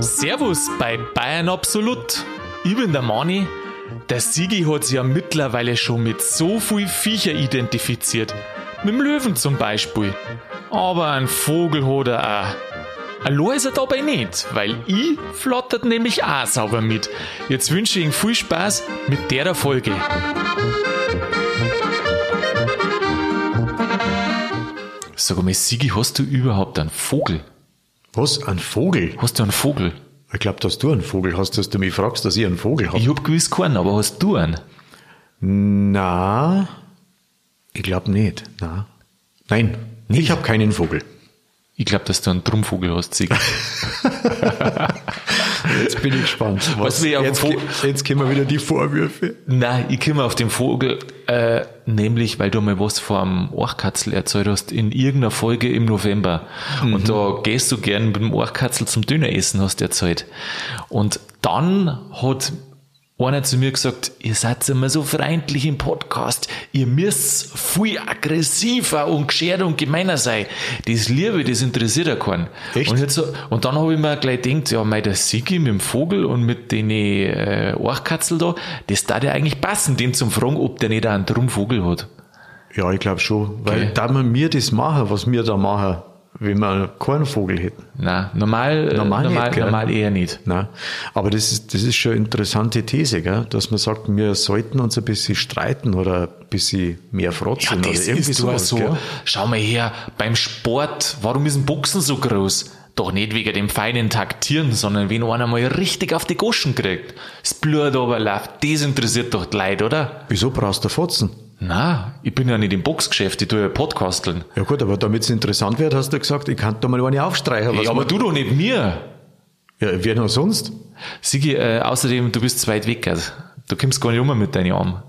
Servus bei Bayern Absolut. Ich bin der Mani. Der Sigi hat sich ja mittlerweile schon mit so viel Viecher identifiziert. Mit dem Löwen zum Beispiel. Aber ein Vogel hat er auch. Allein ist er dabei nicht, weil ich flottert nämlich auch sauber mit. Jetzt wünsche ich Ihnen viel Spaß mit der Folge. Sag mal, Sigi, hast du überhaupt einen Vogel? Was? Ein Vogel? Hast du einen Vogel? Ich glaube, dass du einen Vogel hast, dass du mich fragst, dass ich einen Vogel habe. Ich hab gewiss keinen, aber hast du einen? Na, ich glaube nicht. Na. Nein, ich habe keinen Vogel. Ich glaube, dass du einen Trummvogel hast, Sigi. Jetzt bin ich gespannt. Was wir auf jetzt, jetzt kommen wieder die Vorwürfe. Nein, ich komme auf den Vogel, äh, nämlich, weil du mal was vom Orchkatzel erzählt hast, in irgendeiner Folge im November. Und da gehst du gern mit dem Orchkatzel zum Döneressen, hast du erzählt. Und dann hat einer zu mir gesagt, ihr seid immer so freundlich im Podcast, ihr müsst viel aggressiver und geschert und gemeiner sein. Das Liebe, das interessiert ja keinen. Echt? Und, jetzt so, und dann habe ich mir gleich gedacht, ja, mei, der Sigi mit dem Vogel und mit den äh, Orchkatzel da, das da ja eigentlich passen, den zum fragen, ob der nicht einen Trummvogel hat. Ja, ich glaube schon. Weil Okay. da man mir das machen, was wir da machen, wenn wir keinen Vogel hätten. Nein, normal, Normal normal, nicht, normal, eher nicht. Nein. Aber das ist, das ist schon eine interessante These, gell? dass man sagt, wir sollten uns ein bisschen streiten oder ein bisschen mehr Ja, frotzen das oder irgendwie ist sowas. so. Gell? Schau mal her, beim Sport, warum ist ein Boxen so groß? Doch nicht wegen dem feinen Taktieren, sondern wenn einer mal richtig auf die Goschen kriegt. Das Blut aber läuft, das interessiert doch die Leute, oder? Wieso brauchst du Fotzen? Na, ich bin ja nicht im Boxgeschäft, ich tue ja Podcasteln. Ja gut, aber damit es interessant wird, hast du gesagt, ich kann da mal eine aufstreichen. Ja, aber du doch nicht mir. ja, wer noch sonst? Sigi, äh, außerdem, du bist zu weit weg. Also. Du kommst gar nicht um mit deinen Armen.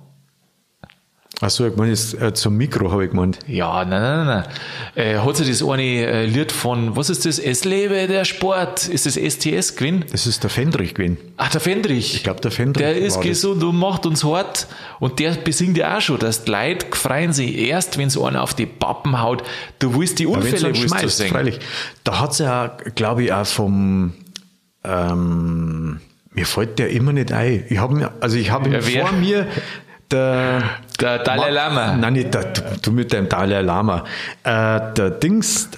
Achso, ich meine jetzt äh, zum Mikro, habe ich gemeint. Ja, nein, nein, nein. Äh, hat sich das eine äh, Lied von, was ist das? Es lebe der Sport. Ist das STS gewesen? Das ist der Fendrich gewesen. Ach, der Fendrich. Ich glaub, der Fendrich Der ist war das. gesund und macht uns hart. Und der besingt ja auch schon, dass die Leute freuen sich erst, wenn so einer auf die Pappen haut. Du willst die Unfälle dann willst du schmeißt, singen. freilich. Da hat's ja, glaube ich, auch vom, ähm, mir fällt der immer nicht ein. Ich habe mir, also ich habe Ja, vor mir der, Der Dalai Lama. Nein, nicht der, du, mit deinem Dalai Lama. Äh, der Dings,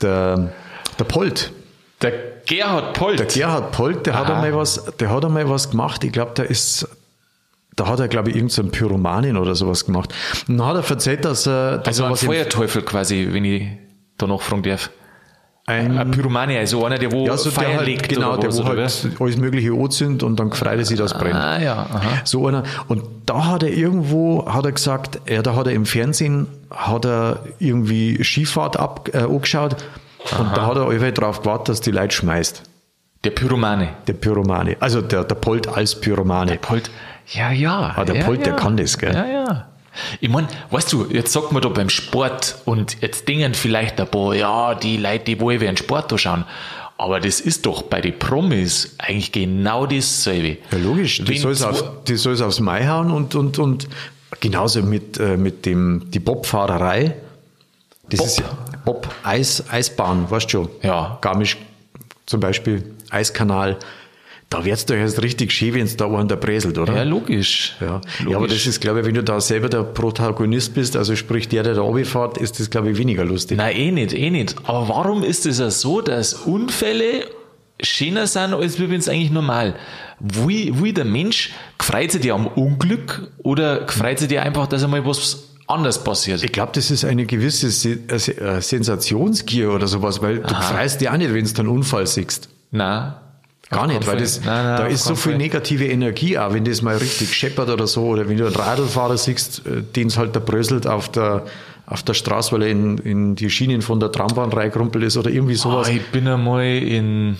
der, der Polt. Der Gerhard Polt. Der Gerhard Polt, der hat einmal was, der hat einmal was gemacht. Ich glaube, der ist, da hat er, glaube ich, irgendeinen Pyromanin oder sowas gemacht. Und dann hat er erzählt, dass er, dass also er ein was im- Feuerteufel quasi, wenn ich da noch fragen darf. Ein, Ein Pyromane, also einer, der wo ja, so der Feuer halt, legt genau, der was, wo halt alles mögliche anzündet und dann gefreut er sich, dass es brennt. Ah, ja, aha. So einer. Und da hat er irgendwo, hat er gesagt, ja, da hat er im Fernsehen, hat er irgendwie Skifahrt ab, äh, angeschaut und da hat er einfach drauf gewartet, dass die Leute schmeißt. Der Pyromane. Der Pyromane. Also der, der Polt als Pyromane. Polt. Ja, ja. Ah, der ja, Polt, ja. der kann das, gell? Ja, ja. Ich mein, weißt du, jetzt sagt man da beim Sport und jetzt dingen vielleicht ein paar, ja, die Leute, die wollen einen Sport da schauen. Aber das ist doch bei den Promis eigentlich genau dasselbe. Ja, logisch. Die soll es auf, die aufs Mai hauen und, und, und genauso mit, äh, mit dem, die Bobfahrerei. Das Bob. ist ja Bob, Eis, Eisbahn, weißt du schon. Ja. Garmisch zum Beispiel, Eiskanal. Da wird's doch erst richtig schön, wenn's da einen da bräselt, oder? Ja, logisch. Ja. logisch. ja, aber das ist, glaube ich, wenn du da selber der Protagonist bist, also sprich der, der da runterfährt, ist das, glaube ich, weniger lustig. Nein, eh nicht, eh nicht. Aber warum ist es ja so, dass Unfälle schöner sind, als wenn es eigentlich normal? Wie, wie der Mensch, freut sich dir am Unglück oder freut sich dir einfach, dass einmal was anders passiert? Ich glaube, das ist eine gewisse Se äh, Sensationsgier oder sowas, weil du freust dich auch nicht, wenn du einen Unfall siehst. Nein. Gar nicht, weil das, Nein, nein, da ist so viel negative Energie auch, wenn das mal richtig scheppert oder so, oder wenn du einen Radlfahrer siehst, äh, den es halt da bröselt auf der, auf der Straße, weil er in, in die Schienen von der Trambahn reingrumpelt ist oder irgendwie sowas. Ah, ich bin einmal in,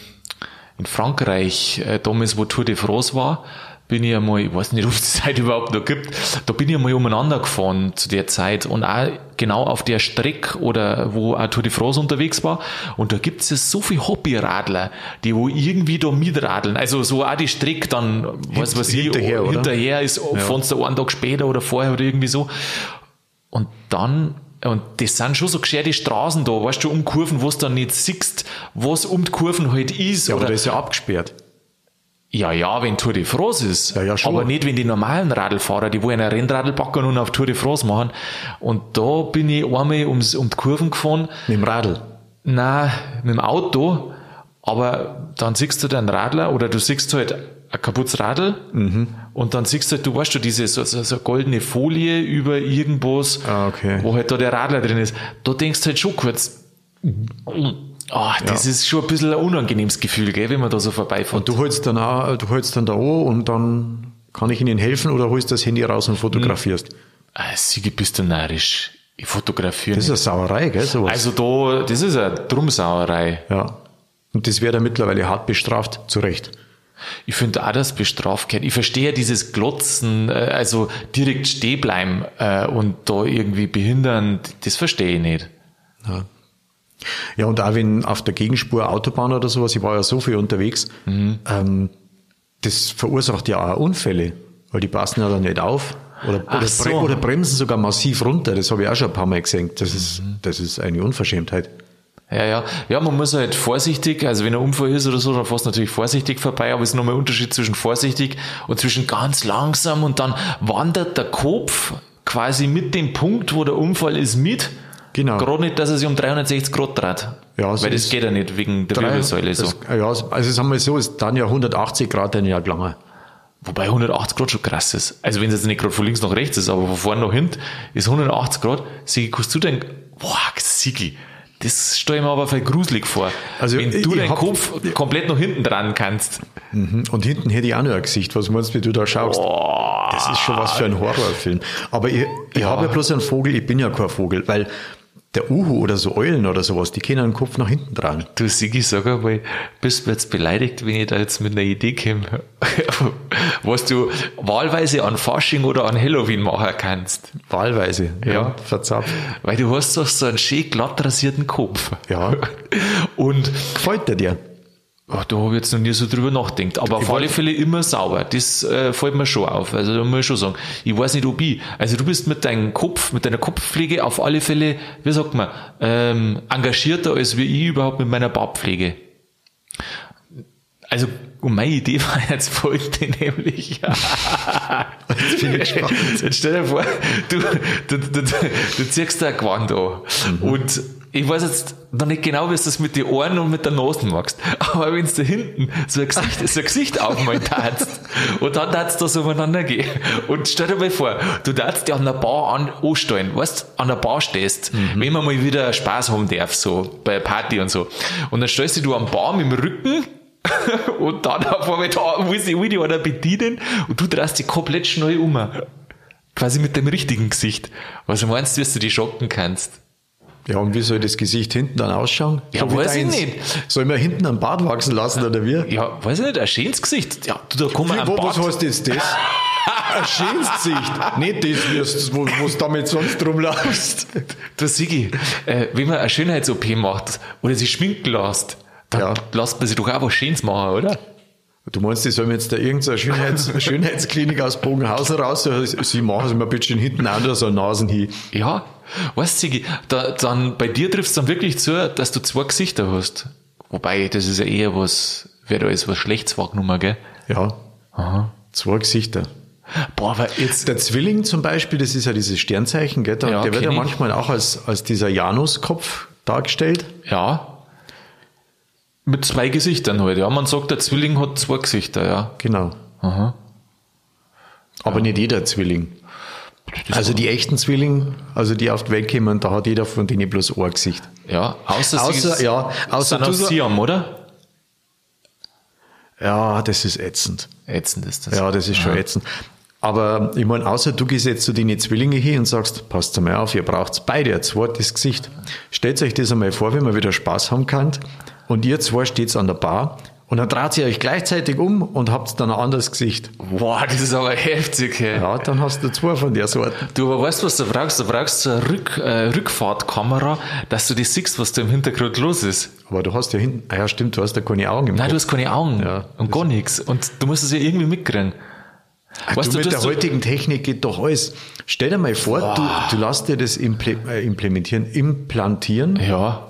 in Frankreich, äh, damals, wo Tour de France war, bin ich einmal, ich weiß nicht, ob es die Zeit überhaupt noch gibt, da bin ich einmal umeinander gefahren zu der Zeit und auch genau auf der Strecke oder wo auch Tour de France unterwegs war und da gibt es ja so viele Hobbyradler, die wo irgendwie da mitradeln, also so auch die Strecke dann, was weiß ich, hinterher, oder? hinterher ist, ja. du einen Tag später oder vorher oder irgendwie so und dann Und das sind schon so gescherte Straßen da, weißt du, um Kurven, wo du dann nicht siehst, was um die Kurven halt ist. Ja, aber oder das ist ja abgesperrt. Ja, ja, wenn Tour de France ist. Ja, ja, schon. Aber nicht, wenn die normalen Radlfahrer, die wollen ein Rennradl packen und auf Tour de France machen. Und da bin ich einmal ums, um die Kurven gefahren. Mit dem Radl. Nein, mit dem Auto. Aber dann siehst du den Radler oder du siehst halt ein kaputtes Radl Mhm. und dann siehst du halt, du weißt du, diese so, so, so goldene Folie über irgendwas, Ah, okay. wo halt da der Radler drin ist. Da denkst du halt schon kurz, ah, das ist schon ein bisschen ein unangenehmes Gefühl, gell, wenn man da so vorbeifährt. Du holst dann auch, du holst dann da an und dann kann ich Ihnen helfen oder holst das Handy raus und fotografierst. Ah, Sigi, bist du narrisch. Ich fotografiere Das ist eine Sauerei, gell, sowas. Also da, das ist eine Drumsauerei. ja. Und das wird ja mittlerweile hart bestraft, zu Recht. Ich finde auch, dass bestraft gehört. Ich verstehe dieses Glotzen, äh, also direkt stehen bleiben äh, und da irgendwie behindern, das verstehe ich nicht. Ja. Ja, und auch wenn auf der Gegenspur Autobahn oder sowas, ich war ja so viel unterwegs, ähm, das verursacht ja auch Unfälle, weil die passen ja dann nicht auf. Oder, oder, so. bre oder bremsen sogar massiv runter. Das habe ich auch schon ein paar Mal gesehen. Das ist, das ist eine Unverschämtheit. Ja, ja. Ja, man muss halt vorsichtig, also wenn ein Unfall ist oder so, dann fährst du natürlich vorsichtig vorbei, aber es ist nochmal ein Unterschied zwischen vorsichtig und zwischen ganz langsam und dann wandert der Kopf quasi mit dem Punkt, wo der Unfall ist, mit. Genau. Gerade nicht, dass er sich um 360 Grad dreht. Ja, so Weil das geht ja nicht wegen der Wirbelsäule so. Das, ja, also sagen wir so, ist dann ja 180 Grad dann ja langer. Wobei 180 Grad schon krass ist. Also wenn es jetzt nicht gerade von links nach rechts ist, aber von vorne nach hinten ist 180 Grad. Sigi, kannst du denken, boah, Sigi, das stelle ich mir aber voll gruselig vor. Also wenn ich- du ich deinen hab- Kopf komplett nach hinten dran kannst. Mhm. Und hinten hätte ich auch noch ein Gesicht. Was meinst du, wie du da schaust? Das ist schon was für ein Horrorfilm. Aber ich, ich Ja. habe ja bloß einen Vogel, ich bin ja kein Vogel, weil der Uhu oder so Eulen oder sowas, die können den Kopf nach hinten dran. Du Sigi, sag einmal, bist du jetzt beleidigt, wenn ich da jetzt mit einer Idee komme, was du wahlweise an Fasching oder an Halloween machen kannst? Wahlweise. Ja, Ja. verzapft. Weil du hast doch so einen schön glatt rasierten Kopf. Ja. Und Gefällt dir dir? Ach, da habe ich jetzt noch nie so drüber nachgedacht. Aber auf alle Fälle immer sauber. Das äh, fällt mir schon auf. Also da muss ich schon sagen. Ich weiß nicht, ob ich. Also du bist mit deinem Kopf, mit deiner Kopfpflege auf alle Fälle, wie sagt man, ähm, engagierter als wie ich überhaupt mit meiner Bartpflege. Also, und meine Idee war jetzt folgende, nämlich. Jetzt bin ich gespannt. Jetzt stell dir vor, du, du, du, du, du ziehst da ein Gewand an. Mhm. Und ich weiß jetzt noch nicht genau, wie du das mit den Ohren und mit der Nase machst. Aber wenn du da hinten so ein Gesicht, so ein Gesicht aufmalen darfst und dann darfst du da so umeinander gehen. Und stell dir mal vor, du darfst dich an der Bar an, anstellen, weißt, an der Bar stehst, Mhm. wenn man mal wieder Spaß haben darf, so, bei Party und so. Und dann stellst dich du am Bar mit dem Rücken und dann auf einmal da sich will dich einer bedienen und du drehst dich komplett schnell um. Quasi mit dem richtigen Gesicht. Was meinst du, dass du die schocken kannst? Ja, und wie soll das Gesicht hinten dann ausschauen? Ja, wie weiß ich nicht. Soll man hinten einen Bart wachsen lassen oder wie? Ja, weiß ich nicht, ein schönes Gesicht. Ja, du, da kommen ein wo, was heißt jetzt das? Ein schönes Gesicht. Nicht das, wirst, wo du damit sonst rumlaufst. Du Sigi, äh, wenn man eine Schönheits-OP macht oder sich schminken lässt, dann Ja. lässt man sich doch auch was Schönes machen, oder? Du meinst, die sollen jetzt da irgendeine Schönheits Schönheitsklinik aus Bogenhausen raus? Sie machen es mal bitte hinten an, so Nasen hin. Ja, weißt du, da, dann bei dir trifft es dann wirklich zu, dass du zwei Gesichter hast. Wobei, das ist ja eher was, wer da ist, was Schlechtes wahrgenommen, gell? Ja. Zwei Gesichter. Boah, aber jetzt, Der Zwilling zum Beispiel, das ist ja dieses Sternzeichen, gell? Da, Ja, der wird ja manchmal auch als, als dieser Januskopf dargestellt. ja, mit zwei Gesichtern halt, ja. Man sagt, der Zwilling hat zwei Gesichter, ja. Genau. Aha. Aber nicht jeder Zwilling. Also die echten Zwillinge, also die auf die Welt kommen, da hat jeder von denen bloß ein Gesicht. Ja, außer, Außer- sie ja, außer sind aus Siam, oder? Ja, das ist ätzend. Ätzend ist das. Ja, das ist schon ätzend. Aber ich meine, außer du gehst jetzt zu den Zwillinge hin und sagst, passt mal auf, ihr braucht beide ein zweites Gesicht. Stellt euch das einmal vor, wenn man wieder Spaß haben kann und ihr zwei steht an der Bar und dann dreht ihr euch gleichzeitig um und habt dann ein anderes Gesicht. Wow, das ist aber heftig, hey. Ja, dann hast du zwei von der Sorte. Du, aber weißt du, was du brauchst? Du brauchst so eine Rück, äh, Rückfahrtkamera, dass du das siehst, was da im Hintergrund los ist. Aber du hast ja hinten, ah ja stimmt, du hast ja keine Augen im Nein, du Kopf. hast keine Augen Ja, und gar nichts. Und du musst es ja irgendwie mitkriegen. Weißt du, mit der heutigen Technik geht doch alles. Stell dir mal vor, du, du lässt dir das äh, implementieren, implantieren. Ja.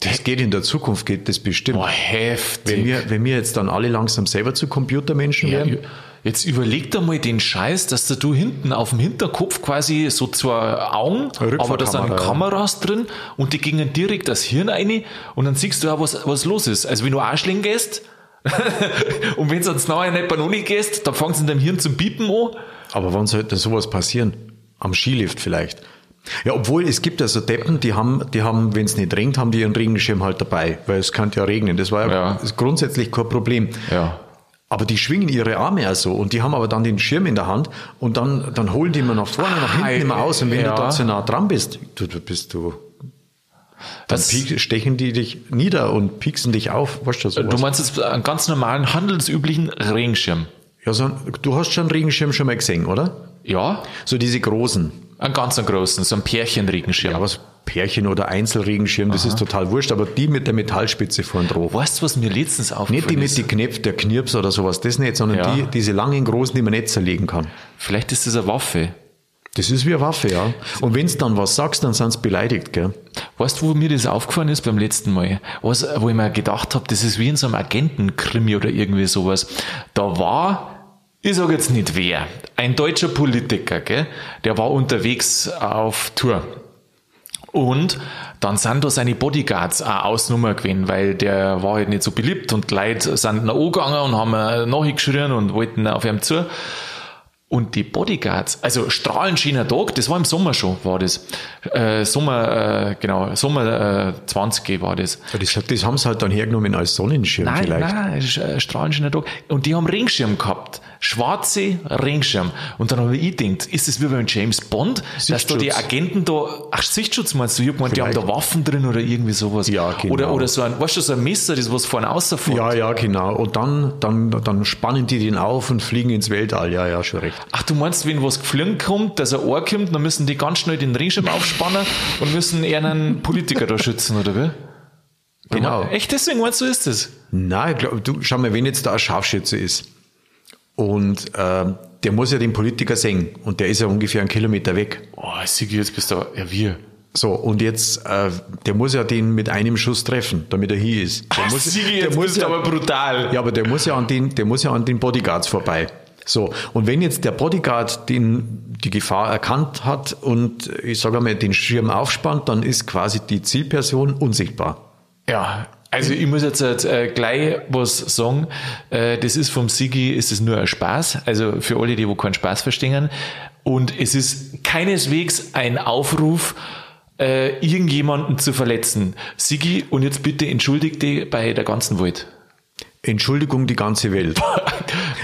Das geht in der Zukunft, geht das bestimmt. Boah, heftig. Wenn wir, wenn wir jetzt dann alle langsam selber zu Computermenschen Ja, werden. jetzt überleg dir mal den Scheiß, dass da du hinten auf dem Hinterkopf quasi so zwei Augen, aber da sind ja. Kameras drin und die gingen direkt das Hirn rein und dann siehst du auch, was, was los ist. Also wenn du Arschling gehst und wenn du ans Neue nicht Banoni gehst, dann fangst du in deinem Hirn zum Piepen an. Aber wann sollte sowas passieren? Am Skilift vielleicht. Ja, obwohl es gibt ja so Deppen, die haben, die haben, wenn es nicht regnet, haben die ihren Regenschirm halt dabei, weil es kann ja regnen. Das war ja, Ja. grundsätzlich kein Problem. Ja. Aber die schwingen ihre Arme ja so und die haben aber dann den Schirm in der Hand und dann, dann holen die immer nach vorne, nach hinten immer aus und wenn Ja. du da zu nah dran bist, du, du bist du, dann Das- stechen die dich nieder und pieksen dich auf. Weißt du, sowas. Du meinst jetzt einen ganz normalen, handelsüblichen Regenschirm? ja, so, du hast schon einen Regenschirm schon mal gesehen, oder? Ja, So diese großen. Einen ganz großen, so ein Pärchenregenschirm. Ja, was Pärchen oder Einzelregenschirm, das ist total wurscht, aber die mit der Metallspitze vorn drauf. Weißt du, was mir letztens aufgefallen Nicht die mit die Knöpfe, der Knirps oder sowas, das nicht, sondern Ja. die, diese langen großen, die man nicht zerlegen kann. Vielleicht ist das eine Waffe. Das ist wie eine Waffe, ja. Und wenn du dann was sagst, dann sind sie beleidigt, gell? Weißt du, wo mir das aufgefallen ist beim letzten Mal? Was, wo ich mir gedacht habe, das ist wie in so einem Agentenkrimi oder irgendwie sowas. Da war, ich sage jetzt nicht wer, ein deutscher Politiker, gell? der war unterwegs auf Tour. Und dann sind da seine Bodyguards auch Ausnummer gewesen, weil der war halt nicht so beliebt und die Leute sind nach angegangen und haben nachgeschrien und wollten auf ihm zu. Und die Bodyguards, also strahlenschöner Tag, das war im Sommer schon, war das. Äh, Sommer, äh, genau, Sommer äh, 20 war das. Ja, das, das haben sie halt dann hergenommen als Sonnenschirm Nein, vielleicht. nein, strahlenschöner Tag. Und die haben Regenschirm gehabt. Schwarze Regenschirm. Und dann habe ich gedacht, ist das wie beim James Bond, dass da die. Agenten da, ach, Sichtschutz meinst du? Ich hab gemeint, die haben da Waffen drin oder irgendwie sowas. Ja, genau. Oder, oder so ein, weißt du, so ein Messer, das was vorne außerfährt. Ja, ja, genau. Und dann, dann, dann spannen die den auf und fliegen ins Weltall. Ja, ja, schon recht. Ach, du meinst, wenn was geflogen kommt, dass ein Ohr kommt, dann müssen die ganz schnell den Regenschirm aufspannen und müssen eher einen Politiker da schützen, oder wie? Genau. Echt deswegen meinst du, ist das? Nein, glaub, du, schau mal, wenn jetzt da ein Scharfschütze ist und äh, der muss ja den Politiker sehen und der ist ja ungefähr einen Kilometer weg. Oh, Sigi, jetzt bist du, ja, wir. So, und jetzt, äh, der muss ja den mit einem Schuss treffen, damit er hier ist. Der muss, Sigi, der jetzt muss bist du ja, aber brutal. ja, aber der muss ja an den, der muss ja an den Bodyguards vorbei. So, und wenn jetzt der Bodyguard den, die Gefahr erkannt hat und ich sage mal den Schirm aufspannt, dann ist quasi die Zielperson unsichtbar. Ja, also ich muss jetzt äh, gleich was sagen. Äh, das ist vom Sigi, ist es nur ein Spaß. Also für alle, die wo keinen Spaß verstehen. Und es ist keineswegs ein Aufruf, äh, irgendjemanden zu verletzen. Sigi, und jetzt bitte entschuldig dich bei der ganzen Welt. Entschuldigung, die ganze Welt.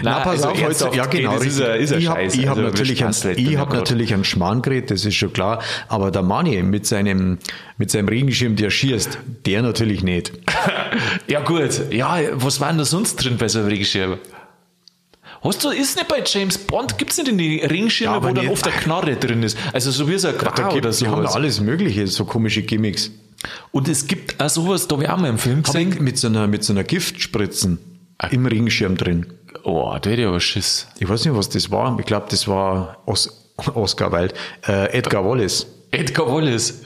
Na, also ernsthaft, ja genau. ey, ist ein- ist ein ich habe hab Also, natürlich, ein, ich hab natürlich ein Schmarrngerät, das ist schon klar. Aber der Mani mit seinem, mit seinem Regenschirm, der schießt, der natürlich nicht. Ja gut, ja, was war denn da sonst drin bei so einem Regenschirm? Hast du, ist nicht bei James Bond, gibt's nicht in die Ringschirme, Ja, wo dann oft eine Knarre drin ist? Also so wie so ein Quar gibt, oder die haben alles Mögliche, so komische Gimmicks. Und es gibt auch sowas, da habe ich auch mal im Film gesehen. mit so einer, mit so einer Giftspritzen im Regenschirm drin. Oh, da hätte ich aber Schiss. Ich weiß nicht, was das war. Ich glaube, das war Os Oscar Wilde. Äh, Edgar Wallace. Edgar Wallace.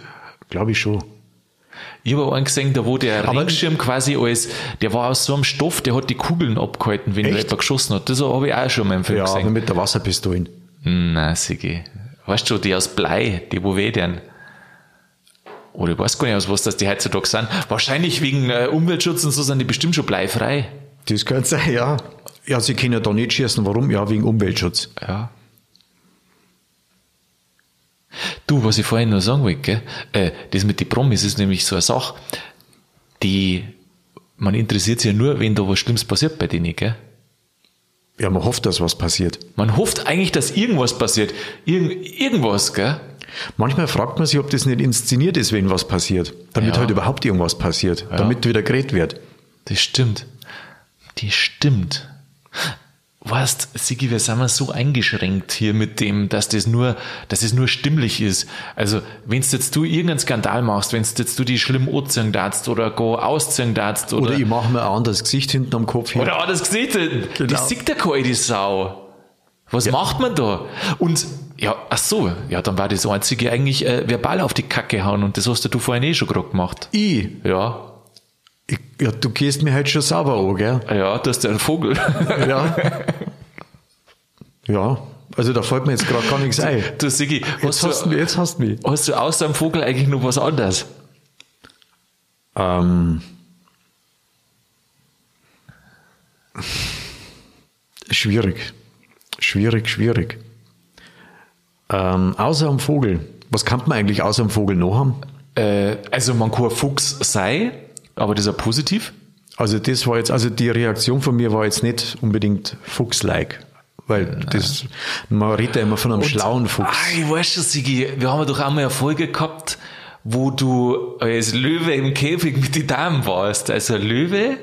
Glaube ich schon. Ich habe einen gesehen, da wo der Aber- quasi als, der war aus so einem Stoff, der hat die Kugeln abgehalten, wenn jemand geschossen hat. Das habe ich auch schon mal im Film Ja, gesehen. mit der Wasserpistole. Na, Sigi. Weißt du, die aus Blei, die wo wedern. Oder ich weiß gar nicht, aus was das die heutzutage sind. Wahrscheinlich wegen äh, Umweltschutz und so sind die bestimmt schon bleifrei. Das könnte sein, ja. Ja, sie können ja da nicht schießen. Warum? Ja, wegen Umweltschutz. Ja. Du, was ich vorhin noch sagen wollte, gell? Äh, das mit den Promis ist nämlich so eine Sache, die, man interessiert sich ja nur, wenn da was Schlimmes passiert bei denen, gell? Ja, man hofft, dass was passiert. Man hofft eigentlich, dass irgendwas passiert. Irgend, irgendwas, gell? Manchmal fragt man sich, ob das nicht inszeniert ist, wenn was passiert. Damit Ja. halt überhaupt irgendwas passiert. Damit wieder geredet wird. Das stimmt. Das stimmt. Weißt, Sigi, wir sind mal so eingeschränkt hier mit dem, dass das nur, dass es nur stimmlich ist. Also, wenn jetzt du irgendeinen Skandal machst, wenn jetzt du die schlimm anziehen darfst oder go ausziehen darfst oder, Oder ich mache mir ein anderes Gesicht hinten am Kopf hin. oder das Gesicht, Genau. das sieht der keine Sau. Was macht man da? Und, ja, ach so, ja, dann war das einzige eigentlich äh, verbal auf die Kacke hauen und das hast du vorhin eh schon gerade gemacht. Ich, Ja, ich, ja, du gehst mir halt schon sauber an, gell? ja, das ist der Vogel. Ja. ja, also da fällt mir jetzt gerade gar nichts ein. Du, Sigi, Jetzt hast du, du, jetzt hast du mich. hast du außer dem Vogel eigentlich noch was anderes? Ähm, schwierig. Schwierig, schwierig. Ähm, außer am Vogel. Was kann man eigentlich außer am Vogel noch haben? Äh, also man kann ein Fuchs sei, aber das ist ja positiv. Also das war jetzt, also die Reaktion von mir war jetzt nicht unbedingt Fuchs-like. Weil das, man redet ja immer von einem schlauen Fuchs. Ah, ich weiß schon, Sigi, wir haben ja doch einmal eine Folge gehabt, wo du als Löwe im Käfig mit den Damen warst. Also Löwe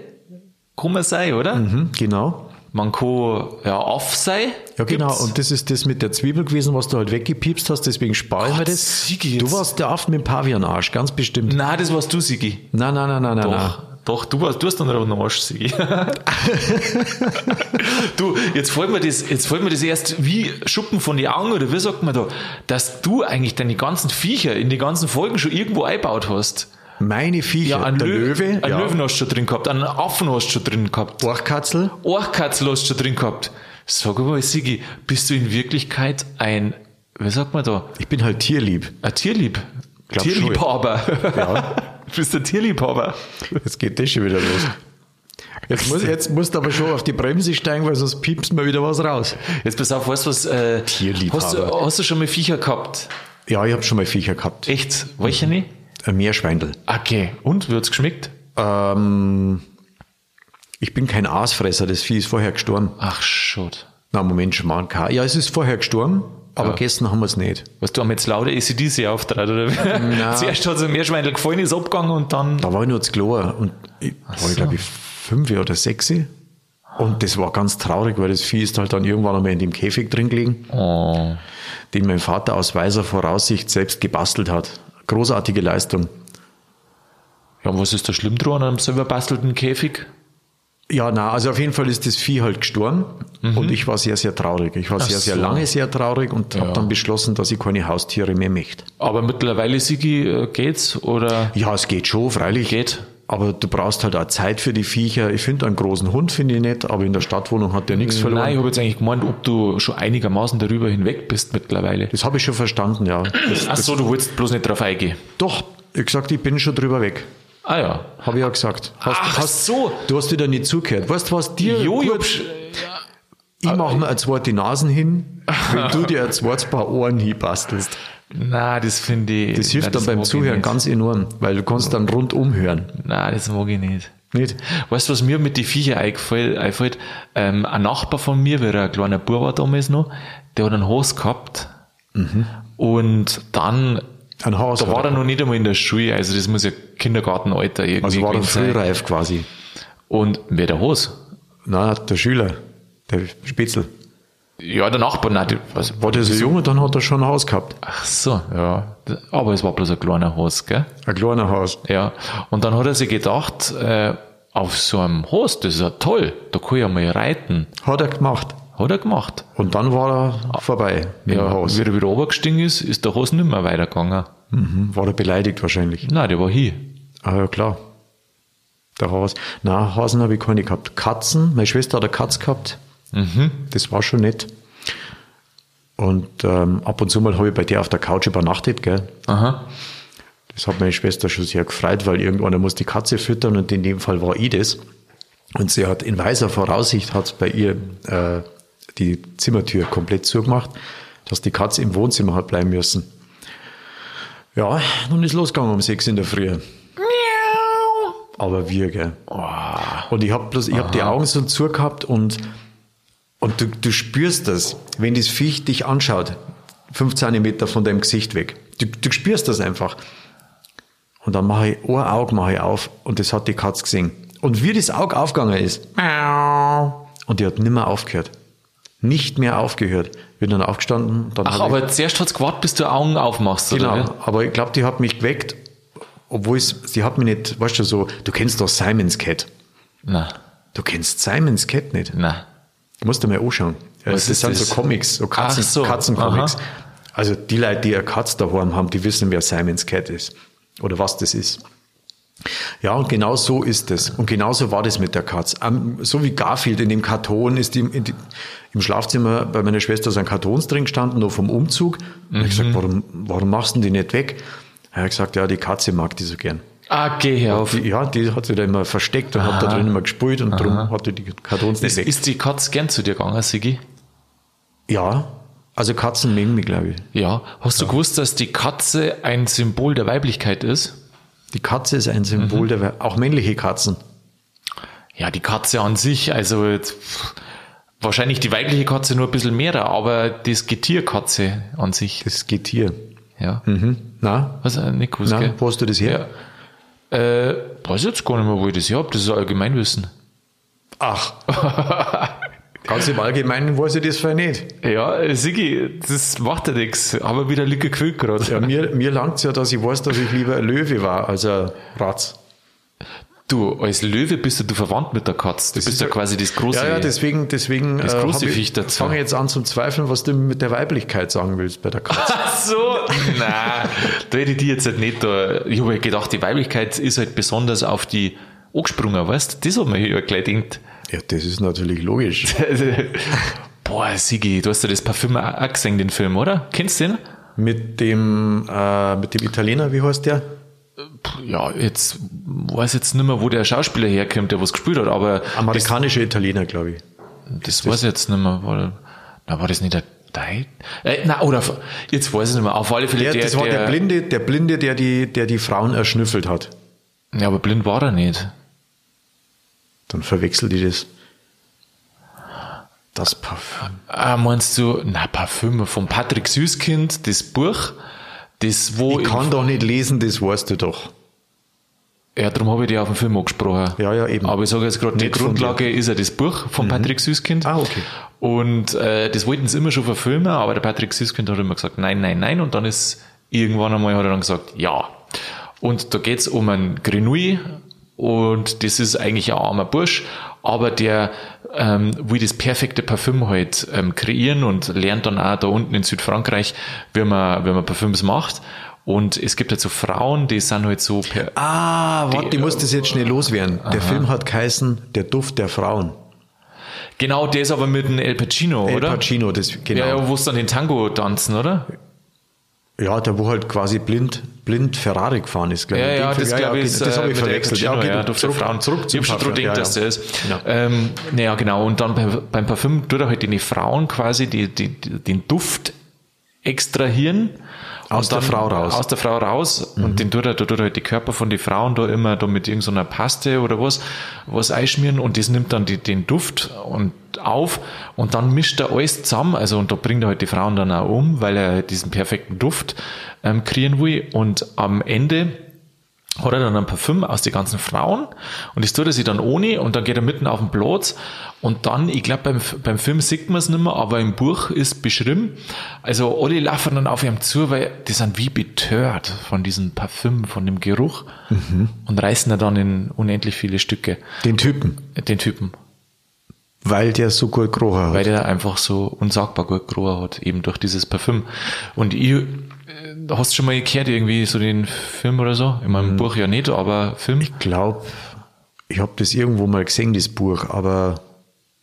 kann man sein, oder? Mhm, genau. Man kann ja off sein. Ja, genau. Gibt's. Und das ist das mit der Zwiebel gewesen, was du halt weggepiepst hast, deswegen spare ich mir das. Sigi, Du warst der Aft mit dem Pavianarsch, ganz bestimmt. Nein, das warst du, Sigi. Nein, nein, nein, nein, nein, nein. Doch, doch, du warst, du hast dann einen Arsch, Sigi. du, jetzt fällt mir das, jetzt fällt mir das erst wie Schuppen von die Augen, oder wie sagt man da, dass du eigentlich deine ganzen Viecher in die ganzen Folgen schon irgendwo eingebaut hast. Meine Viecher, Ja, ein der Löwe, Löwe, ein ja. Löwen hast du schon drin gehabt, einen Affen hast du schon drin gehabt, Orchkatzel, Orchkatzel hast du schon drin gehabt. Sag mal, Sigi, bist du in Wirklichkeit ein, wie sagt man da, ich bin halt tierlieb. ein Tierlieb? Glaub Tierliebhaber. Ja. du bist ein Tierliebhaber. Jetzt geht das schon wieder los. Jetzt, muss, jetzt musst du aber schon auf die Bremse steigen, weil sonst piepst mir wieder was raus. Jetzt pass auf, weißt du was, äh, Tierliebhaber. hast du, hast du schon mal Viecher gehabt? Ja, ich habe schon mal Viecher gehabt. Echt? Welche nicht? Ein Meerschweindel. Okay. Und, wie hat's geschmeckt? Ähm, ich bin kein Aasfresser, das Vieh ist vorher gestorben. Ach, schot. Na, Moment, Schmarrn, Ja, es ist vorher gestorben, aber Ja. gegessen haben wir es nicht. Was du haben jetzt lauter ACDC auftrat, oder? Zuerst hat es ein Meerschweindel gefallen, ist abgegangen und dann. Da war ich noch zu klar und ich war, ich, glaube ich, fünf oder sechs. Und das war ganz traurig, weil das Vieh ist halt dann irgendwann einmal in dem Käfig drin gelegen, Oh. den mein Vater aus weiser Voraussicht selbst gebastelt hat. Großartige Leistung. Ja, und was ist da schlimm dran an einem selber bastelten Käfig? Ja, na, also auf jeden Fall ist das Vieh halt gestorben und ich war sehr, sehr traurig. Ich war Mhm. Ach sehr, sehr so. lange sehr traurig und habe dann beschlossen, dass ich keine Haustiere mehr möchte. Aber mittlerweile, Sigi, äh, geht's? Oder Ja, es geht schon, freilich. geht? Aber du brauchst halt auch Zeit für die Viecher. Ich finde einen großen Hund finde ich nett, aber in der Stadtwohnung hat der nichts verloren. Nein, ich habe jetzt eigentlich gemeint, ob du schon einigermaßen darüber hinweg bist mittlerweile. Das habe ich schon verstanden, ja. Das, Ach so, du wolltest bloß nicht drauf eingehen. doch, ich gesagt, ich bin schon drüber weg. Ah ja. Habe ich ja gesagt. Hast, Ach hast, so. Du hast wieder nicht zugehört. Weißt du was? Dir Jo, gut, ich mache mir ein zweite Nasen hin, wenn du dir ein zweites Paar Ohren hinbastelst. Na, das finde ich. Das hilft nein, dann beim Zuhören ganz enorm, weil du kannst dann rundum hören. Nein, das mag ich nicht. Nicht? Weißt du, was mir mit den Viecher eingefällt? einfällt? Ähm, ein Nachbar von mir, wie er ein kleiner Bub war damals noch, der hat einen Haus gehabt. Und dann, Ein Haus. da war er noch nicht einmal in der Schule, also das muss ja Kindergartenalter irgendwie also war er frühreif quasi. Und wer der Haus? Na, der Schüler, der Spitzel. Ja, der Nachbar, nein, was, War der so jung und dann hat er schon ein Haus gehabt. ach so, ja. Aber es war bloß ein kleiner Haus, gell? Ein kleiner Haus. Ja. Und dann hat er sich gedacht, äh, auf so einem Haus, das ist ja toll, da kann ich ja mal reiten. Hat er gemacht. Hat er gemacht. Und dann war er vorbei mit dem Ja, Haus. wie er wieder runtergestiegen ist, ist der Haus nicht mehr weitergegangen. Mhm. War er beleidigt wahrscheinlich. Nein, der war hier. Ah ja, klar. Der Haus. Na, Hasen habe ich keine gehabt. Katzen, meine Schwester hat eine Katz gehabt. Mhm. Das war schon nett. Und ähm, ab und zu mal habe ich bei der auf der Couch übernachtet, gell? Aha. Das hat meine Schwester schon sehr gefreut, weil irgendeiner muss die Katze füttern und in dem Fall war ich das. Und sie hat in weiser Voraussicht hat bei ihr äh, die Zimmertür komplett zugemacht, dass die Katze im Wohnzimmer hat bleiben müssen. Ja, dann ist losgegangen um sechs in der Früh. Aber wir, gell. Und ich habe habe die Augen so zu gehabt und, und du, du spürst das, wenn das Viech dich anschaut, fünf Zentimeter von deinem Gesicht weg. Du, du spürst das einfach. Und dann mache ich ein Auge mache ich auf und das hat die Katze gesehen. Und wie das Auge aufgegangen ist, und die hat nimmer aufgehört. nicht mehr aufgehört. Bin dann aufgestanden. Dann Ach, aber zuerst hat's gewartet, bis du Augen aufmachst, Genau, oder? aber ich glaube, die hat mich geweckt, obwohl es, sie hat mich nicht, weißt du, so, du kennst doch Simon's Cat. Nein, Du kennst Simon's Cat nicht. nein. Du musst dir mal anschauen. Was das ist sind das? so Comics, so Katzen, so, Katzencomics. aha. Also die Leute, die eine Katze daheim haben, die wissen, wer Simon's Cat ist. Oder was das ist. Ja, und genau so ist es. Und genauso war das mit der Katze. Am- So wie Garfield in dem Karton ist die, die, im Schlafzimmer bei meiner Schwester sind Kartons drin gestanden, noch vom Umzug. Und ich Mhm. gesagt, warum, warum machst du die nicht weg? Er hat gesagt, ja, die Katze mag die so gern. Ah, geh her auf. Die, ja, die hat sie da immer versteckt und hat da drin immer gespielt und darum hat die die Kartons nicht Ist, weg. ist die Katze gern zu dir gegangen, Sigi? Ja, also Katzen mögen mich, glaube ich. Ja. Hast du gewusst, dass die Katze ein Symbol der Weiblichkeit ist? Die Katze ist ein Symbol Mhm. der, We- auch männliche Katzen. Ja, die Katze an sich, also jetzt, wahrscheinlich die weibliche Katze nur ein bisschen mehr, aber das Getierkatze an sich. Das geht hier. Ja. Mhm. Na, Was äh, nicht gewusst, na, wo hast du das her? Ja. Äh, weiß jetzt gar nicht mehr, wo ich das her habe. Das ist Allgemeinwissen. Ach. Ganz im Allgemeinen weiß ich das für nicht. Ja, äh, Sigi, das macht ja nichts. Aber wieder Lücke gefüllt gerade. Ja, mir, mir langt ja, dass ich weiß, dass ich lieber ein Löwe war als ein Ratz. Du, als Löwe bist du, du verwandt mit der Katze. Du bist ja quasi das große. Ja, ja, deswegen, deswegen Das äh, große Viech ich, dazu. fange jetzt an zum Zweifeln, was du mit der Weiblichkeit sagen willst bei der Katze. Ach so, nein, da hätte ich die jetzt halt nicht da. Ich habe gedacht, die Weiblichkeit ist halt besonders auf die angesprungen, weißt du? Das hat man hier gleich gedacht. ja, das ist natürlich logisch. Boah, Sigi, du hast ja das Parfüm auch gesehen, den Film, oder? Kennst du den? Mit dem, äh, mit dem Italiener, wie heißt der? Ja, jetzt weiß jetzt nicht mehr, wo der Schauspieler herkommt, der was gespielt hat, aber Amerikanische Italiener, glaube ich. das, das weiß ich jetzt nicht mehr. War, na, war das nicht der Dei? Äh, na, oder jetzt weiß ich nicht mehr. Auf alle Fälle Der, der, das war der, der Blinde, der Blinde, der die, der die Frauen erschnüffelt hat. Ja, aber blind war er nicht. Dann verwechselt die das. Das Parfüm. Ah, meinst du, na, Parfüm von Patrick Süßkind, das Buch, das wo Ich kann doch nicht lesen, das weißt du doch. Ja, darum habe ich dir auf den Film angesprochen. Ja, ja, eben. Aber ich sage jetzt gerade, die Grundlage ist ja das Buch von Patrick Süßkind. Ah, okay. Und äh, das wollten sie immer schon verfilmen, aber der Patrick Süßkind hat immer gesagt, nein, nein, nein. Und dann ist irgendwann einmal hat er dann gesagt, ja. Und da geht's um einen Grenouille und das ist eigentlich ein armer Bursch, aber der ähm, will das perfekte Parfüm halt ähm, kreieren und lernt dann auch da unten in Südfrankreich, wie man, wie man Parfüms macht. Und es gibt halt so Frauen, die sind halt so per, Ah, warte, ich muss das jetzt schnell loswerden. Der Film hat geheißen Der Duft der Frauen. Genau, der ist aber mit dem El Pacino, El oder? Pacino, das, genau. Ja, wo es dann den Tango tanzen, oder? Der wo halt quasi blind, blind Ferrari gefahren ist, glaube Ja, ich. ja, Den das Film- glaube ich ist das habe äh, ich verwechselt. Pacino, okay, ja, durch zurück, Frauen. zurück ich zum habe schon gedacht, Ja, dass ja. der ist. Genau. Ähm, naja, genau. Und dann bei, beim Parfüm tut er halt die Frauen quasi die, die, die, den Duft extrahieren. Aus der Frau raus. Aus der Frau raus. Und den tut er, da tut er halt die Körper von den Frauen da immer da mit irgendeiner Paste oder was, was einschmieren und das nimmt dann die, den Duft und auf und dann mischt er alles zusammen. Also und da bringt er halt die Frauen dann auch um, weil er halt diesen perfekten Duft ähm, kreieren will. Und am Ende hat er dann ein Parfüm aus den ganzen Frauen und das tut er sich dann ohne und dann geht er mitten auf den Platz und dann, ich glaube beim, beim Film sieht man es nicht mehr, aber im Buch ist beschrieben, also alle laufen dann auf ihm zu, weil die sind wie betört von diesem Parfüm, von dem Geruch und reißen er dann in unendlich viele Stücke, Den Typen. den Typen, Weil der so gut gerochen hat. weil der einfach so unsagbar gut gerochen hat, eben durch dieses Parfüm und ich, äh, hast du schon mal gehört irgendwie so den Film oder so? In meinem Buch ja nicht, aber Film? Ich glaube, ich habe das irgendwo mal gesehen, das Buch, aber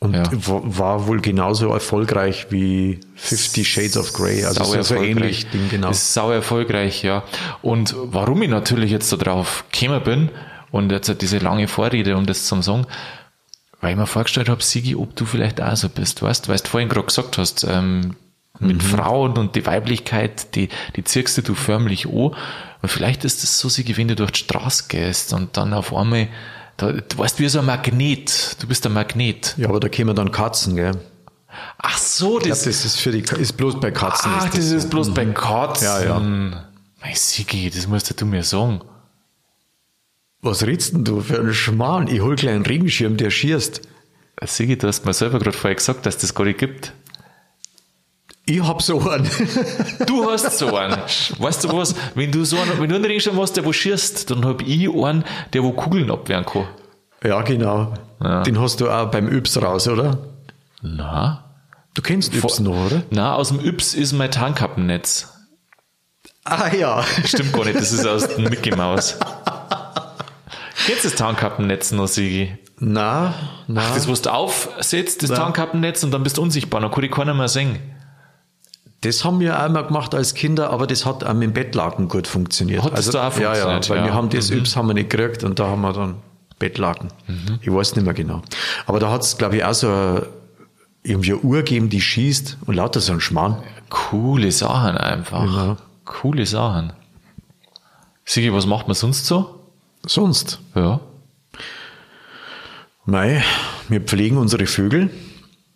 und Ja. wa- war wohl genauso erfolgreich wie Fifty Shades of Grey, also Sau so, ähnlich Ding, genau. Ist sau erfolgreich, ja. Und warum ich natürlich jetzt da drauf gekommen bin und jetzt diese lange Vorrede, um das zu sagen, weil ich mir vorgestellt habe, Sigi, ob du vielleicht auch so bist, weißt, weil du vorhin gerade gesagt hast, ähm, mit Frauen und die Weiblichkeit, die, die ziehst du förmlich an. Und vielleicht ist es so, Sigi, wenn du durch die Straße gehst und dann auf einmal, da, du weißt, wie so ein Magnet. Du bist ein Magnet. ja, aber da kämen dann Katzen, gell? Ach so, das, glaub, das ist für die ist bloß bei Katzen. Ach, ist das das ist bloß bei Katzen. Ja, ja. Mein Sigi, das musst du mir sagen. Was redst denn du für einen Schmarrn? Ich hol gleich einen Regenschirm, der schießt. Sigi, du hast mir selber gerade vorher gesagt, dass das gar nicht gibt. Ich hab so einen. Du hast so einen. Weißt du was? Wenn du so einen, wenn du einen Regenschirm hast, der wo schießt, dann hab ich einen, der wo Kugeln abwehren kann. ja, genau. Ja. Den hast du auch beim Yps raus, oder? Na? Du kennst Yps noch, oder? Na, aus dem Yps ist mein Tarnkappennetz. Ah ja. Stimmt gar nicht, das ist aus dem Mickey Maus. Du das Tarnkappennetz noch, Sigi? Na, na. Das, was du aufsetzt, das. Tarnkappennetz, und dann bist du unsichtbar, dann kann dich keiner mehr sehen. Das haben wir einmal gemacht als Kinder, aber das hat mit dem Bettlaken gut funktioniert. Hat das da auch Ja, ja, funktioniert, weil ja. wir haben das Mhm. Yps haben wir nicht gekriegt und da haben wir dann Bettlaken. Ich weiß nicht mehr genau. Aber da hat es, glaube ich, auch so eine, irgendwie eine Uhr gegeben, die schießt und lauter so ein Schmarrn. Coole Sachen einfach. Ja. Coole Sachen. Sigi, was macht man sonst so? Sonst, Ja. mei, wir pflegen unsere Vögel.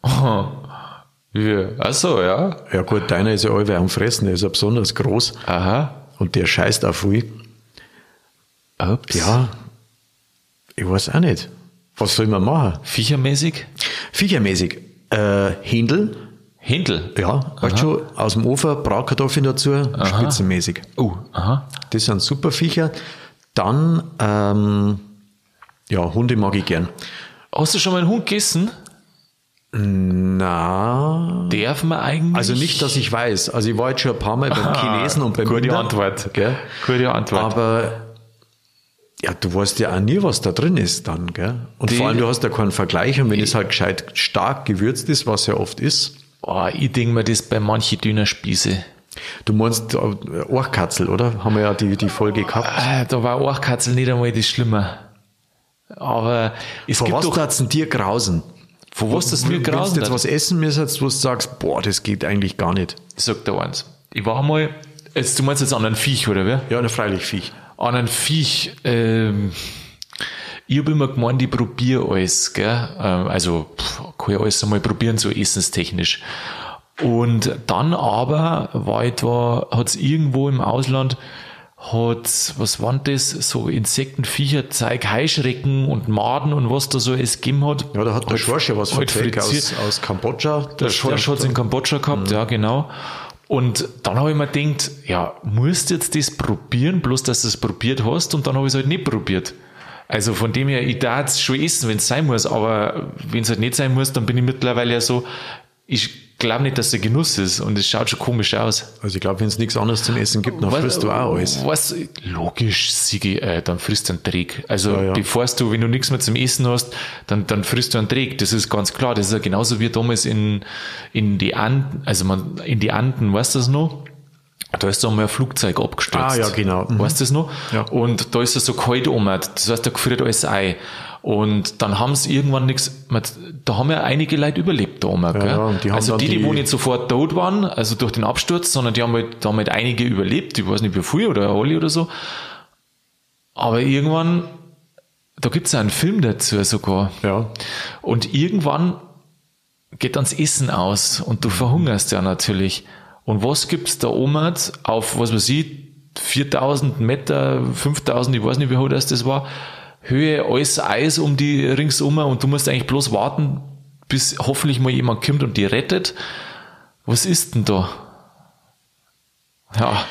ja. Ach so, ja. Ja gut, deiner ist ja allweil am Fressen, der ist ja besonders groß Aha. und der scheißt auch viel. Ups. Ja, ich weiß auch nicht. Was soll man machen? Viechermäßig? Viechermäßig. Äh, Händel, Händel. ja, weißt schon, aus dem Ofen, Bratkartoffeln dazu, spitzenmäßig. Oh, aha. Das sind super Viecher. Dann, ähm, ja, Hunde mag ich gern. Hast du schon mal einen Hund gegessen? Na, Darf man eigentlich? also nicht, dass ich weiß. Also ich war jetzt schon ein paar Mal beim Chinesen und beim Gute Inder, Antwort. Gell? Gute Antwort. Aber ja, du weißt ja auch nie, was da drin ist dann, gell? Und Die- vor allem, du hast ja keinen Vergleich und wenn es halt gescheit stark gewürzt ist, was ja oft ist, oh, ich denke mir das bei manchen Dönerspieße. Du meinst äh, Ohrkatzel, oder? Haben wir ja die, die Folge gehabt. Ah, Da war Orchkatzel nicht einmal das Schlimme. Aber es Vor gibt was doch, tat's denn dir grausen? vor was das mir Wenn du jetzt was essen müsstest, wo du sagst, boah, das geht eigentlich gar nicht. Sagt der eins. Ich war einmal, jetzt, du meinst jetzt an einem Viech, oder wer? Ja, na, freilich Viech. An einem Viech, ähm, ich habe immer gemeint, ich probiere alles, gell? Ähm, also, pff, kann ich alles einmal probieren, so essenstechnisch. Und dann aber war etwa, hat es irgendwo im Ausland, hat, was waren das, so Insekten, Viecher, Zeug, Heuschrecken und Maden und was da so es gegeben hat. Ja, da hat der Schorsch ja was Halt fritziert. aus, aus Kambodscha. Der Schorsch hat es in Kambodscha gehabt, ja, genau. Und dann habe ich mir gedacht, ja, musst jetzt das probieren, bloß dass du es probiert hast, und dann habe ich es halt nicht probiert. Also von dem her, ich darf es schon essen, wenn es sein muss, aber wenn es halt nicht sein muss, dann bin ich mittlerweile ja so, ich glaube nicht, dass der Genuss ist und es schaut schon komisch aus. Also ich glaube, wenn es nichts anderes zum Essen gibt, dann frisst du auch alles. Was, logisch, Sigi, äh, dann frisst du einen Dreck. Also Ja, ja. bevor du, wenn du nichts mehr zum Essen hast, dann, dann frisst du einen Dreck. Das ist ganz klar. Das ist ja genauso wie damals in, in die Anden, also man, in die Anden, weißt du das noch? Da ist da mal ein Flugzeug abgestürzt. Ah, ja, genau. Mhm. Weißt du das noch? Ja. Und da ist es so kalt um. Das heißt, da gefriert alles ein. Und dann haben sie irgendwann nichts, da haben ja einige Leute überlebt da oben, gell? ja, und die haben also die, die, die- wo nicht sofort tot waren, also durch den Absturz, sondern die haben halt, da haben halt einige überlebt, ich weiß nicht wie viel oder alle oder so. Aber irgendwann, da gibt's ja einen Film dazu sogar. Ja. Und irgendwann geht ans Essen aus und du verhungerst ja natürlich. Und was gibt's da oben auf, was weiß ich, 4000 Meter, 5000, ich weiß nicht, wie hoch das das war, Höhe, alles Eis um die ringsum und du musst eigentlich bloß warten, bis hoffentlich mal jemand kommt und die rettet. Was ist denn da? Ja,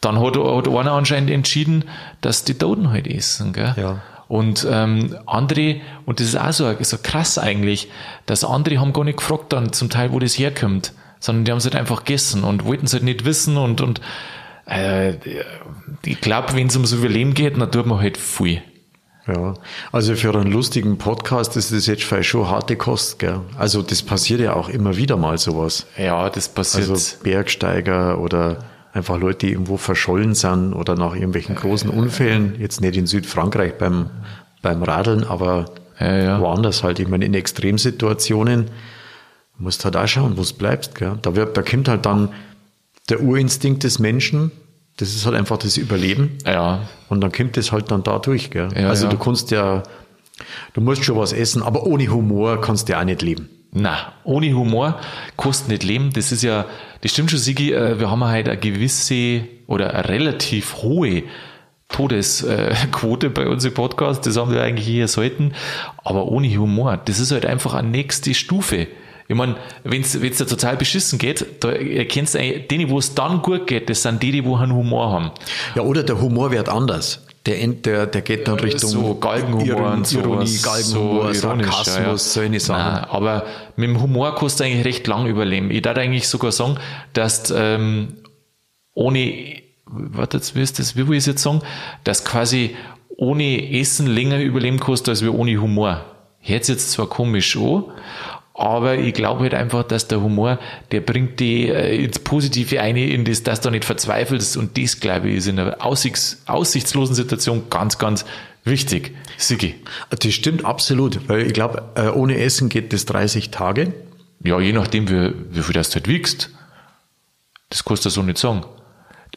dann hat, hat einer anscheinend entschieden, dass die Toten halt essen. Gell? Ja. Und ähm, andere, und das ist auch so, so krass eigentlich, dass andere haben gar nicht gefragt dann zum Teil, wo das herkommt, sondern die haben es halt einfach gegessen und wollten es halt nicht wissen und, und äh, ich glaube, wenn es ums Überleben geht, dann tut man halt viel. Ja, also für einen lustigen Podcast ist das jetzt vielleicht schon harte Kost, gell? Also das passiert ja auch immer wieder mal sowas. Ja, das passiert. Also Bergsteiger oder einfach Leute, die irgendwo verschollen sind oder nach irgendwelchen großen Unfällen, jetzt nicht in Südfrankreich beim, beim Radeln, aber Ja, ja. woanders halt. Ich meine, in Extremsituationen musst halt auch schauen, wo es bleibst. Gell? Da, wird, da kommt halt dann der Urinstinkt des Menschen, das ist halt einfach das Überleben. ja, Und dann kommt es halt dann dadurch. Gell? Ja, also ja. du kannst ja, du musst schon was essen, aber ohne Humor kannst du ja auch nicht leben. Na, ohne Humor kostet nicht leben. Das ist ja, das stimmt schon, Sigi, äh, wir haben halt eine gewisse oder eine relativ hohe Todesquote bei uns im Podcast. Das haben wir eigentlich eher selten. Aber ohne Humor, das ist halt einfach eine nächste Stufe. Ich meine, wenn es dir total beschissen geht, da erkennst du eigentlich, denen, wo es dann gut geht, das sind die, die wo einen Humor haben. Ja, oder der Humor wird anders. Der, der, der geht dann Richtung so Galgenhumor und sowas, Ironie, Galgenhumor, so Sarkasmus, ja, solche Sachen. Nein, aber mit dem Humor kannst du eigentlich recht lang überleben. Ich darf eigentlich sogar sagen, dass ähm, ohne, warte, jetzt, wie ist das, wie will ich es jetzt sagen, dass quasi ohne Essen länger überleben kannst, als wir ohne Humor. Hört jetzt zwar komisch an, aber ich glaube halt einfach, dass der Humor, der bringt die äh, ins Positive ein, in das, dass du nicht verzweifelst und das, glaube ich, ist in einer aussichts, aussichtslosen Situation ganz, ganz wichtig. Sigi. Das stimmt absolut, weil ich glaube, äh, ohne Essen geht das 30 Tage. Ja, je nachdem, wie, wie viel das du halt wiegst. Das kannst du so nicht sagen.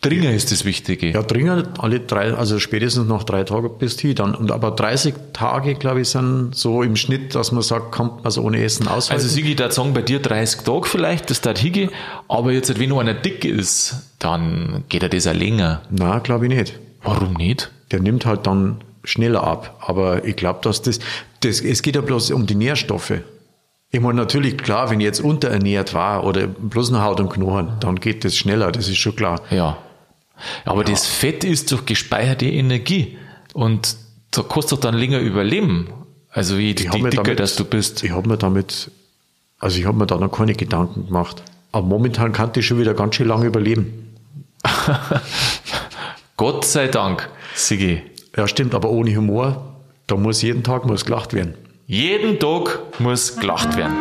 Dringer ist das Wichtige. Ja, dringend alle drei, also spätestens nach drei Tagen bist du dann. Und aber 30 Tage, glaube ich, sind so im Schnitt, dass man sagt, kommt man so ohne Essen aushalten. Also Sigi, da sagen bei dir 30 Tage vielleicht, das da hige, aber jetzt, wenn nur einer dick ist, dann geht er das auch länger. Na, glaube ich nicht. Warum nicht? Der nimmt halt dann schneller ab. Aber ich glaube, dass das, das, es geht ja bloß um die Nährstoffe. Ich meine, natürlich, klar, wenn ich jetzt unterernährt war oder bloß noch Haut und Knochen, dann geht das schneller, das ist schon klar. Ja. Aber das Fett ist doch gespeicherte Energie. Und da kannst du dann länger überleben. Also wie die, dicker, damit- dass du bist. Ich habe mir damit, also ich habe mir da noch keine Gedanken gemacht. Aber momentan kann ich schon wieder ganz schön lange überleben. Gott sei Dank, Sigi. Ja, stimmt, aber ohne Humor, da muss jeden Tag muss gelacht werden. Jeden Tag muss gelacht werden.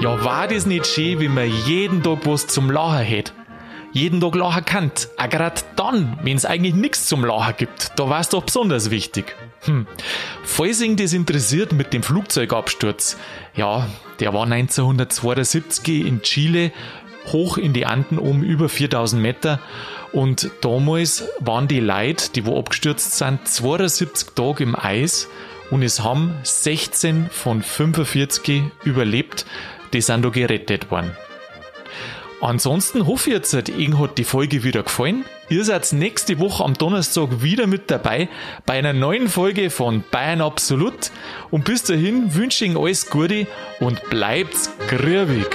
Ja, war das nicht schön, wie man jeden Tag was zum Lachen hätte? Jeden Tag lachen kann. Auch gerade dann, wenn es eigentlich nichts zum Lachen gibt. Da war es doch besonders wichtig. Hm. Falls ihn das interessiert mit dem Flugzeugabsturz, ja, der war 1972 in Chile hoch in die Anden um über 4000 Meter und damals waren die Leute, die wo abgestürzt sind, 72 Tage im Eis und es haben 16 von 45 überlebt, die sind da gerettet worden. Ansonsten hoffe ich jetzt, Ihnen hat die Folge wieder gefallen. Ihr seid nächste Woche am Donnerstag wieder mit dabei bei einer neuen Folge von Bayern Absolut. Und bis dahin wünsche ich Ihnen alles Gute und bleibt grübig.